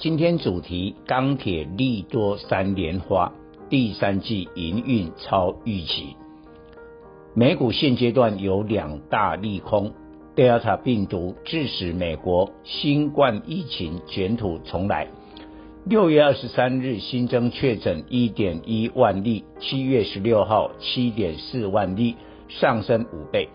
今天主题：钢铁利多三连花，第三季营运超预期。美股现阶段有两大利空：Delta 病毒致使美国新冠疫情卷土重来。六月二十三日新增确诊一点一万例，七月十六号七点四万例，上升五倍。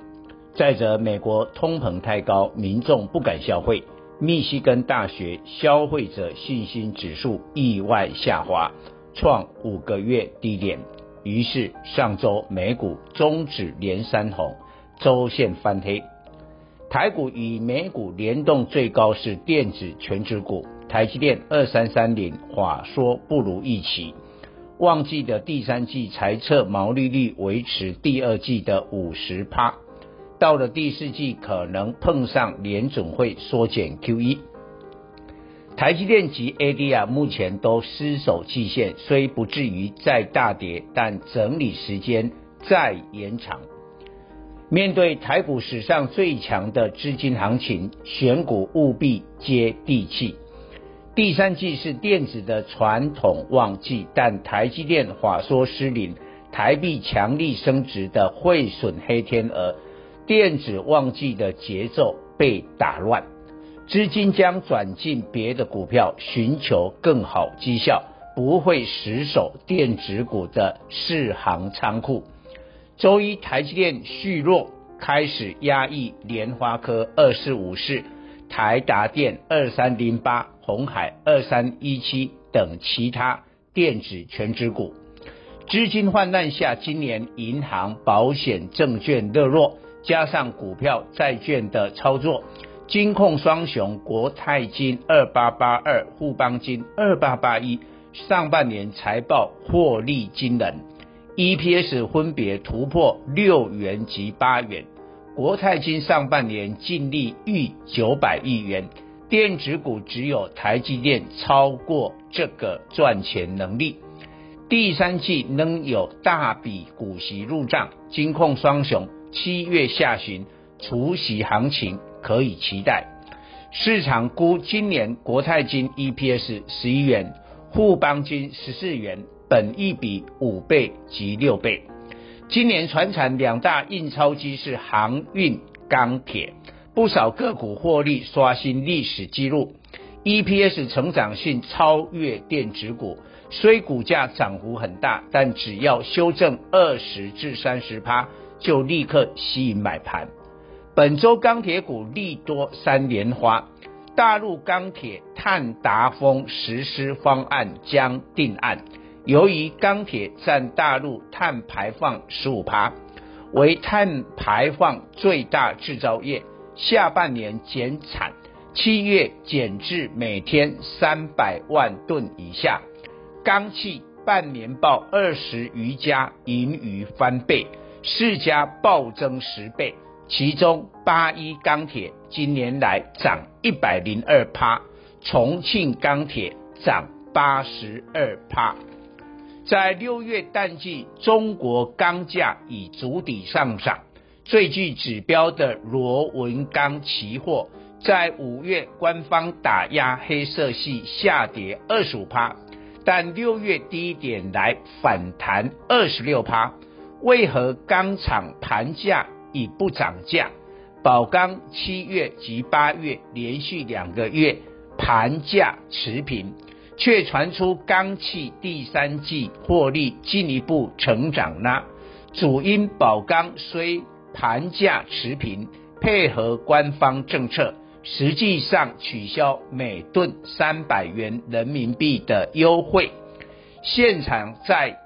再者，美国通膨太高，民众不敢消费。密西根大学消费者信心指数意外下滑，创五个月低点。于是上周美股终止连三红，周线翻黑。台股与美股联动最高是电子权值股，台积电二三三零，话说不如预期。旺季的第三季财测毛利率维持第二季的五十趴。到了第四季，可能碰上联总会缩减 QE。台积电及 ADR 目前都失守季线，虽不至于再大跌，但整理时间再延长。面对台股史上最强的资金行情，选股务必接地气。第三季是电子的传统旺季，但台积电、华硕失灵，台币强力升值的汇损黑天鹅。电子旺季的节奏被打乱，资金将转进别的股票，寻求更好绩效，不会死守电子股的四行仓库。周一，台积电续弱，开始压抑联发科二四五四、台达电二三零八、红海二三一七等其他电子权值股。资金泛滥下，今年银行、保险、证券热络。加上股票、债券的操作，金控双雄国泰金二八八二、富邦金二八八一，上半年财报获利惊人，EPS 分别突破六元及八元。国泰金上半年净利逾九百亿元，电子股只有台积电超过这个赚钱能力。第三季能有大笔股息入账，金控双雄。七月下旬除息行情可以期待，市场估今年国泰金 EPS 十一元，富邦金十四元，本一比五倍及六倍。今年船产两大印钞机是航运、钢铁，不少个股获利刷新历史纪录，EPS 成长性超越电子股，虽股价涨幅很大，但只要修正二十至三十趴。就立刻吸引买盘。本周钢铁股利多三连花，大陆钢铁碳达峰实施方案将定案。由于钢铁占大陆碳排放十五趴，为碳排放最大制造业，下半年减产，七月减至每天三百万吨以下。钢企半年报二十余家盈余翻倍。四家暴增十倍，其中八一钢铁今年来涨一百零二趴，重庆钢铁涨八十二趴。在六月淡季，中国钢价已筑底上涨，最具指标的螺纹钢期货在五月官方打压黑色系下跌二十五趴，但六月低点来反弹二十六趴。为何钢厂盘价已不涨价？宝钢七月及八月连续两个月盘价持平，却传出钢企第三季获利进一步成长呢？主因宝钢虽盘价持平，配合官方政策，实际上取消每吨三百元人民币的优惠，现场在。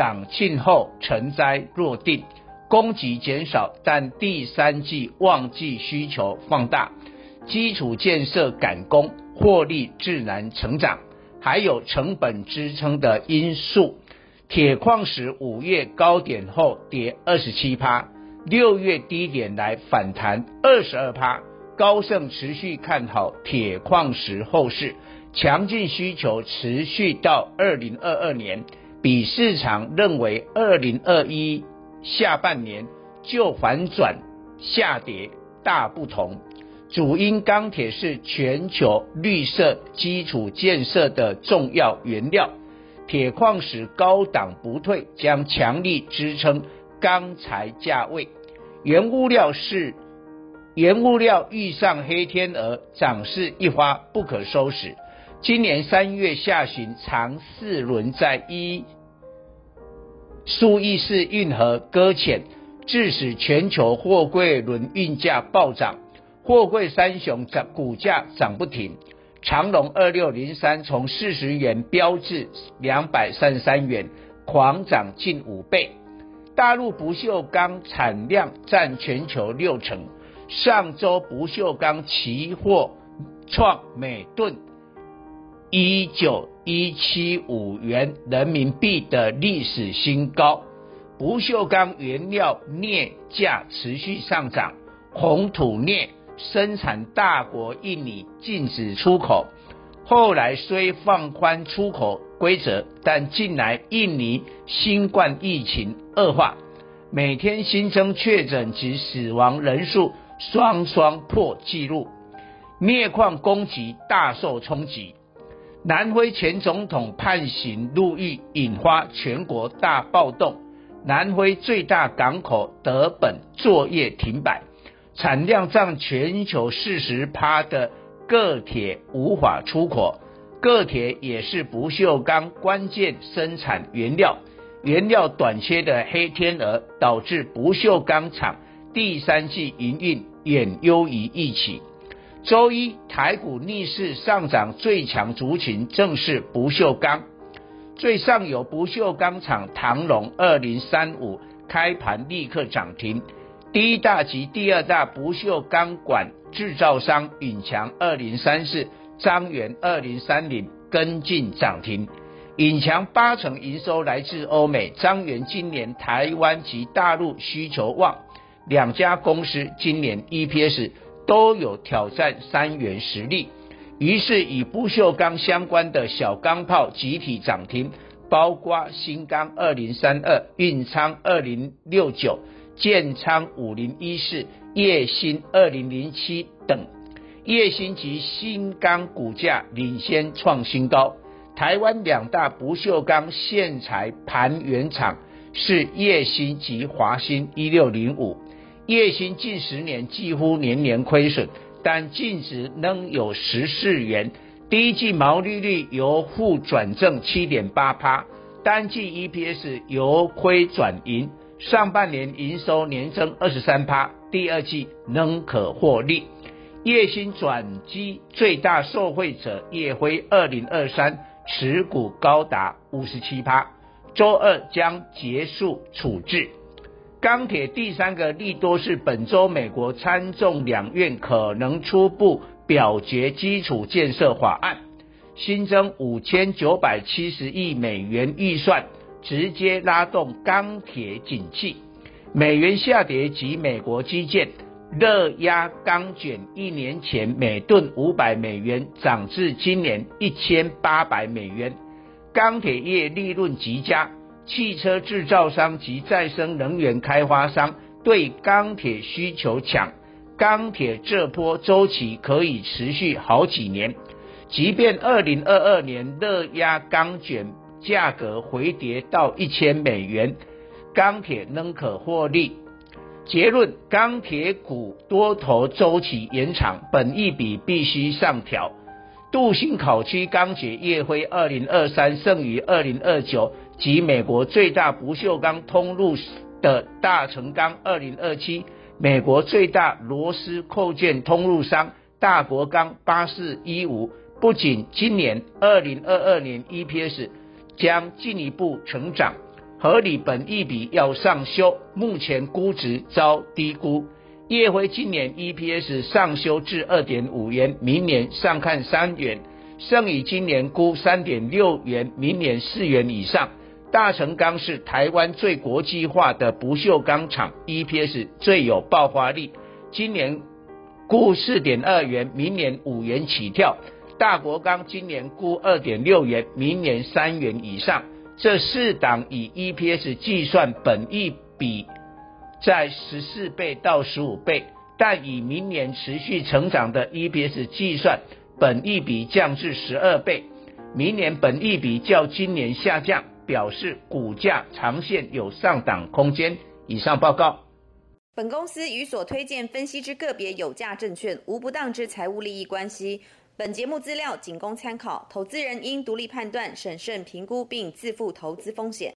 党庆后成灾落定，供给减少，但第三季旺季需求放大，基础建设赶工，获利自然成长。还有成本支撑的因素。铁矿石五月高点后跌二十七趴，六月低点来反弹二十二趴。高盛持续看好铁矿石后市，强劲需求持续到二零二二年，比市场认为二零二一下半年就反转下跌大不同。主因钢铁是全球绿色基础建设的重要原料，铁矿石高档不退，将强力支撑钢材价位。原物料是。原物料遇上黑天鹅，涨势一发不可收拾。今年三月下旬，长四轮在一苏伊士运河搁浅，致使全球货柜轮运价暴涨，货柜三雄涨股价涨不停。长荣二六零三从四十元飙至两百三十三元，狂涨近五倍。大陆不锈钢产量占全球六成。上周不锈钢期货创每吨一九一七五元人民币的历史新高，不锈钢原料镍价持续上涨，红土镍生产大国印尼禁止出口，后来虽放宽出口规则，但近来印尼新冠疫情恶化，每天新增确诊及死亡人数。双双破纪录，镍矿供给大受冲击。南非前总统判刑入狱，引发全国大暴动。南非最大港口德本作业停摆，产量占全球四十趴的铬铁无法出口。铬铁也是不锈钢关键生产原料，原料短缺的黑天鹅导致不锈钢厂第三季营运。远优于预期。周一台股逆势上涨，最强族群正是不锈钢。最上游不锈钢厂唐荣二零三五开盘立刻涨停，第一大及第二大不锈钢管制造商允强二零三四、张元二零三零跟进涨停。允强八成营收来自欧美，张元今年台湾及大陆需求旺。两家公司今年 EPS 都有挑战三元实力，于是与不锈钢相关的小钢炮集体涨停，包括新钢二零三二、运昌二零六九、建昌五零一四、叶兴二零零七等。叶兴及新钢股价领先创新高。台湾两大不锈钢线材盘原厂是叶兴及华新一六零五。叶兴近十年几乎年年亏损，但净值仍有十四元，第一季毛利率由负转正七点八趴，单季 EPS 由亏转盈，上半年营收年增二十三趴，第二季仍可获利。叶兴转机最大受惠者叶辉二零二三持股高达五十七趴，周二将结束处置。钢铁第三个利多是本周美国参众两院可能初步表决基础建设法案，新增五千九百七十亿美元预算，直接拉动钢铁景气。美元下跌及美国基建，热压钢卷一年前每吨五百美元涨至今年一千八百美元，钢铁业利润极佳。汽车制造商及再生能源开发商对钢铁需求强，钢铁这波周期可以持续好几年。即便二零二二年热压钢卷价格回跌到一千美元，钢铁仍可获利。结论：钢铁股多头周期延长，本益比必须上调。镀锌烤漆钢铁业辉二零二三胜于二零二九。及美国最大不锈钢通路的大成钢，二零二七；美国最大螺丝扣件通路商大国钢八四一五，不仅今年二零二二年 EPS 将进一步成长，合理本益比要上修，目前估值遭低估。业辉今年 EPS 上修至二点五元，明年上看三元，剩以今年估三点六元，明年四元以上。大成钢是台湾最国际化的不锈钢厂，EPS 最有爆发力，今年估四点二元，明年五元起跳。大国钢今年估二点六元，明年三元以上。这四档以 EPS 计算，本益比在十四倍到十五倍，但以明年持续成长的 EPS 计算，本益比降至十二倍，明年本益比较今年下降。表示股价长线有上档空间。以上报告。本公司与所推荐分析之个别有价证券无不当之财务利益关系。本节目资料仅供参考，投资人应独立判断、审慎评估并自负投资风险。